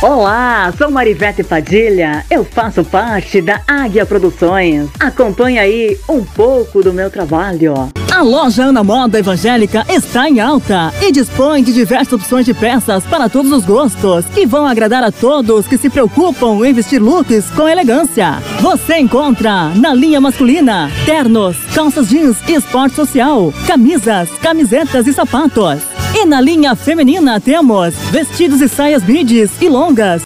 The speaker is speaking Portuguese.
Olá, sou Marivete Padilha. Eu faço parte da Águia Produções. Acompanhe aí um pouco do meu trabalho. A loja Ana Moda Evangélica está em alta e dispõe de diversas opções de peças para todos os gostos que vão agradar a todos que se preocupam em vestir looks com elegância. Você encontra na linha masculina ternos, calças jeans e esporte social, camisas, camisetas e sapatos. E na linha feminina temos vestidos e saias midis e longas